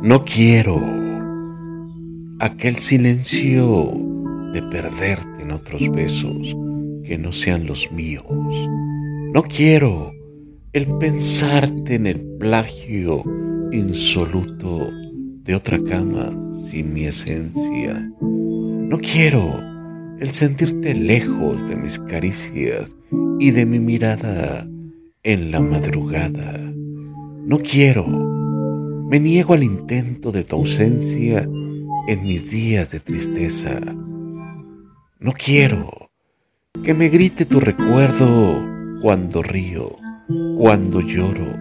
No quiero aquel silencio de perderte en otros besos que no sean los míos. No quiero el pensarte en el plagio insoluto de otra cama sin mi esencia. No quiero el sentirte lejos de mis caricias y de mi mirada en la madrugada. No quiero, me niego al intento de tu ausencia en mis días de tristeza. No quiero que me grite tu recuerdo cuando río, cuando lloro,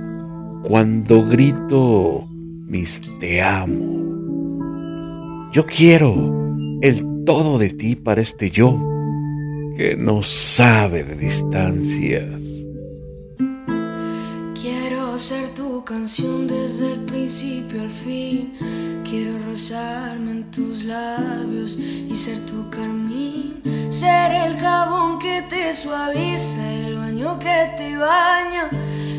cuando grito mis te amo. Yo quiero el todo de ti para este yo que no sabe de distancias. Quiero ser tu canción desde el principio al fin. Quiero rozarme en tus labios y ser tu carmín. Ser el jabón que te suaviza, el baño que te baña,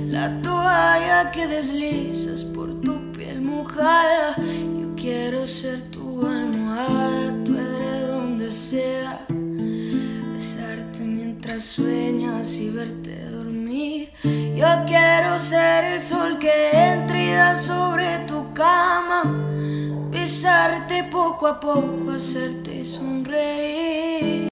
la toalla que deslizas por tu piel mojada. Yo quiero ser tu almohada, tu edredón de seda sueñas y verte dormir. Ser el sol que entra sobre tu cama, besarte poco a poco, hacerte sonreír.